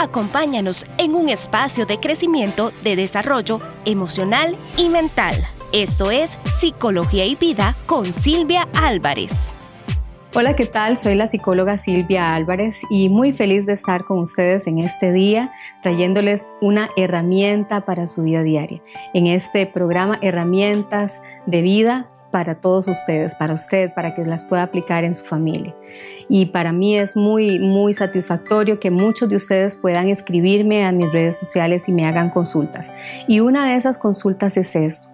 Acompáñanos en un espacio de crecimiento, de desarrollo emocional y mental. Esto es Psicología y Vida con Silvia Álvarez. Hola, ¿qué tal? Soy la psicóloga Silvia Álvarez y muy feliz de estar con ustedes en este día trayéndoles una herramienta para su vida diaria. En este programa Herramientas de Vida para todos ustedes, para usted, para que las pueda aplicar en su familia. Y para mí es muy, muy satisfactorio que muchos de ustedes puedan escribirme a mis redes sociales y me hagan consultas. Y una de esas consultas es esto.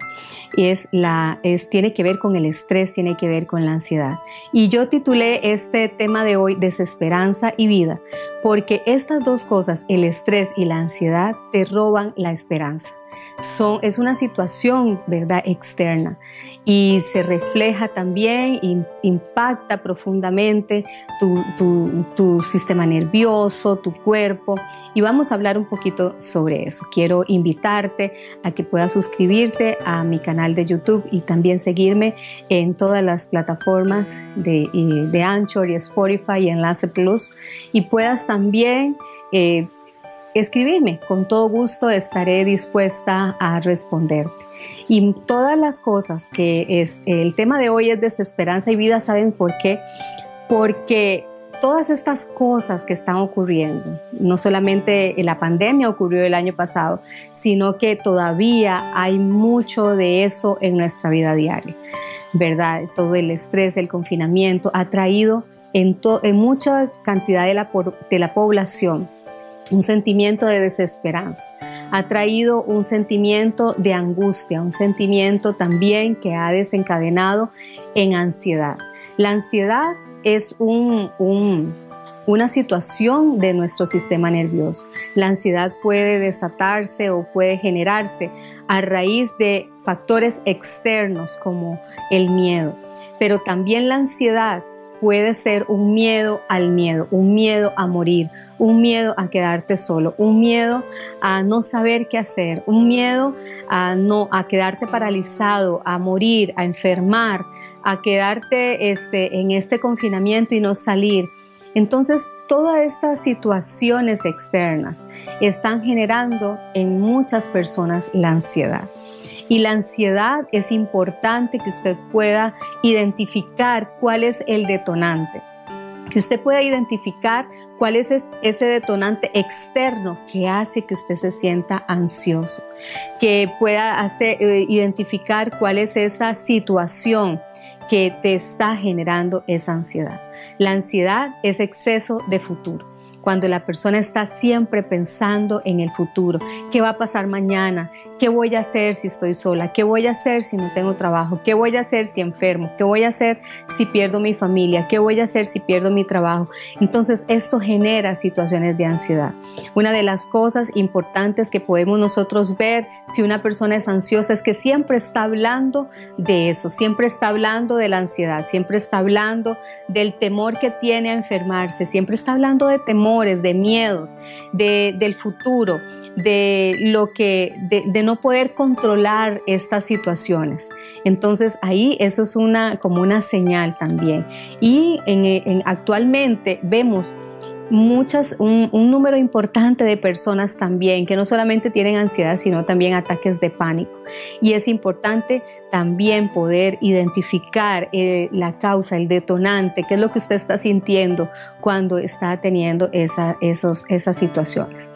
Es la, es, tiene que ver con el estrés, tiene que ver con la ansiedad. Y yo titulé este tema de hoy Desesperanza y vida, porque estas dos cosas, el estrés y la ansiedad, te roban la esperanza es una situación, ¿verdad?, externa y se refleja también, impacta profundamente tu, sistema nervioso, tu cuerpo y vamos a hablar un poquito sobre eso. Quiero invitarte a que puedas suscribirte a mi canal de YouTube y también seguirme en todas las plataformas de, de Anchor y Spotify y Enlace Plus y puedas también eh, escribirme. Con todo gusto estaré dispuesta a responderte. Y todas las cosas que es el tema de hoy es desesperanza y vida, ¿saben por qué? Porque todas estas cosas que están ocurriendo, no solamente la pandemia ocurrió el año pasado, sino que todavía hay mucho de eso en nuestra vida diaria, ¿verdad? Todo el estrés, el confinamiento ha traído en, en mucha cantidad de la, de la población un sentimiento de desesperanza, ha traído un sentimiento de angustia, un sentimiento también que ha desencadenado en ansiedad. La ansiedad es una situación de nuestro sistema nervioso. La ansiedad puede desatarse o puede generarse a raíz de factores externos como el miedo, pero también la ansiedad puede ser un miedo al miedo, un miedo a morir, un miedo a quedarte solo, un miedo a no saber qué hacer, un miedo a no a quedarte paralizado, a morir, a enfermar, a quedarte este, en este confinamiento y no salir. Entonces, todas estas situaciones externas están generando en muchas personas la ansiedad. Y la ansiedad es importante que usted pueda identificar cuál es el detonante. Que usted pueda identificar cuál es ese detonante externo que hace que usted se sienta ansioso, que pueda eh, identificar cuál es esa situación que te está generando esa ansiedad. La ansiedad es exceso de futuro cuando la persona está siempre pensando en el futuro, qué va a pasar mañana, qué voy a hacer si estoy sola, qué voy a hacer si no tengo trabajo, qué voy a hacer si enfermo, qué voy a hacer si pierdo mi familia, qué voy a hacer si pierdo mi trabajo. Entonces esto genera situaciones de ansiedad. Una de las cosas importantes que podemos nosotros ver si una persona es ansiosa es que siempre está hablando de eso, siempre está hablando de la ansiedad, siempre está hablando del temor que tiene a enfermarse, siempre está hablando de temor de miedos, del futuro, de lo que, de, no poder controlar estas situaciones. Entonces ahí eso es una como una señal también. Y en, actualmente vemos muchas, un, número importante de personas también que no solamente tienen ansiedad, sino también ataques de pánico. Y es importante también poder identificar eh, la causa, el detonante, qué es lo que usted está sintiendo cuando está teniendo esa, esas situaciones.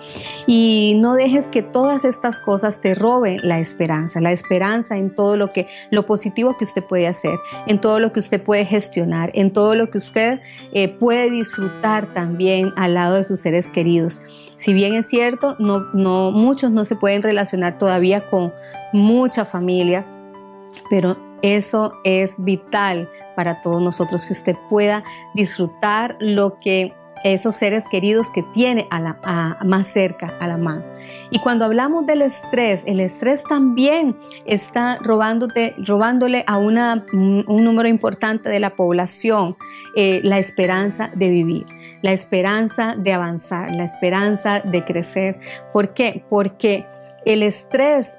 Y no dejes que todas estas cosas te roben la esperanza, la esperanza en todo lo que, lo positivo que usted puede hacer, en todo lo que usted puede gestionar, en todo lo que usted eh, puede disfrutar también al lado de sus seres queridos. Si bien es cierto, no, no, muchos no se pueden relacionar todavía con mucha familia, pero eso es vital para todos nosotros, que usted pueda disfrutar lo que esos seres queridos que tiene a la, más cerca a la mano. Y cuando hablamos del estrés, el estrés también está robándote, robándole a una, un, número importante de la población eh, la esperanza de vivir, la esperanza de avanzar, la esperanza de crecer. ¿Por qué? Porque El estrés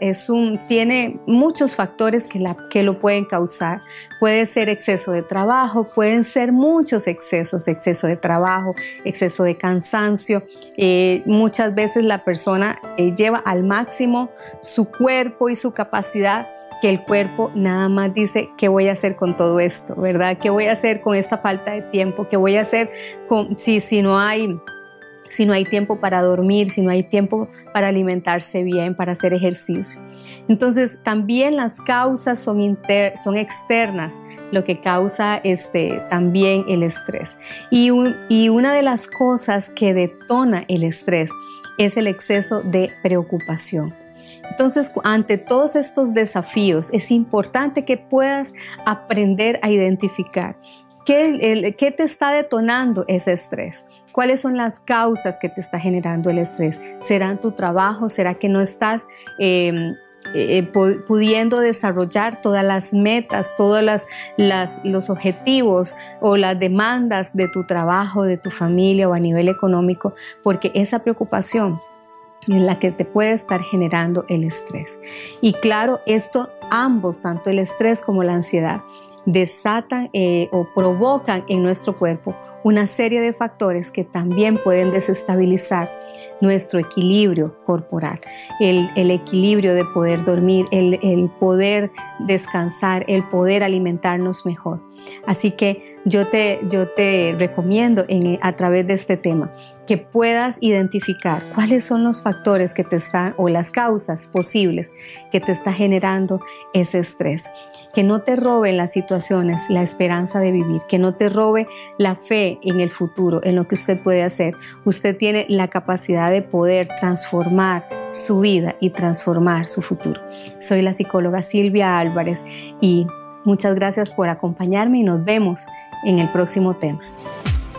tiene muchos factores que lo pueden causar. Puede ser exceso de trabajo, pueden ser muchos excesos, exceso de trabajo, exceso de cansancio. Eh, muchas veces la persona eh, lleva al máximo su cuerpo y su capacidad que el cuerpo nada más dice, ¿qué voy a hacer con todo esto? ¿Verdad? ¿Qué voy a hacer con esta falta de tiempo? ¿Qué voy a hacer con, si, si no hay si no hay tiempo para dormir, si no hay tiempo para alimentarse bien, para hacer ejercicio. Entonces, también las causas son, son externas, lo que causa este, también el estrés. Y una de las cosas que detona el estrés es el exceso de preocupación. Entonces, ante todos estos desafíos, es importante que puedas aprender a identificar ¿Qué, ¿Qué, te está detonando ese estrés? ¿Cuáles son las causas que te está generando el estrés? ¿Será tu trabajo? ¿Será que no estás em, eh, pudiendo desarrollar todas las metas, todos las, los objetivos o las demandas de tu trabajo, de tu familia o a nivel económico? Porque esa preocupación en la que te puede estar generando el estrés. Y claro, esto ambos, tanto el estrés como la ansiedad, desatan eh, o provocan en nuestro cuerpo una serie de factores que también pueden desestabilizar nuestro equilibrio corporal, el, equilibrio de poder dormir, el, poder descansar, el poder alimentarnos mejor. Así que yo te, yo te recomiendo en, a través de este tema que puedas identificar cuáles son los factores que te están o las causas posibles que te está generando ese estrés. Que no te roben las situaciones la esperanza de vivir, que no te robe la fe en el futuro, en lo que usted puede hacer. Usted tiene la capacidad de poder transformar su vida y transformar su futuro. Soy la psicóloga Silvia Álvarez y muchas gracias por acompañarme y nos vemos en el próximo tema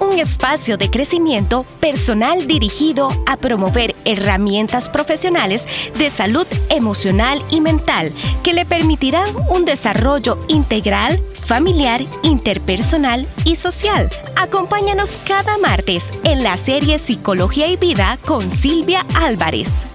un espacio de crecimiento personal dirigido a promover herramientas profesionales de salud emocional y mental que le permitirán un desarrollo integral familiar, interpersonal y social. Acompáñanos cada martes en la serie Psicología y Vida con Silvia Álvarez.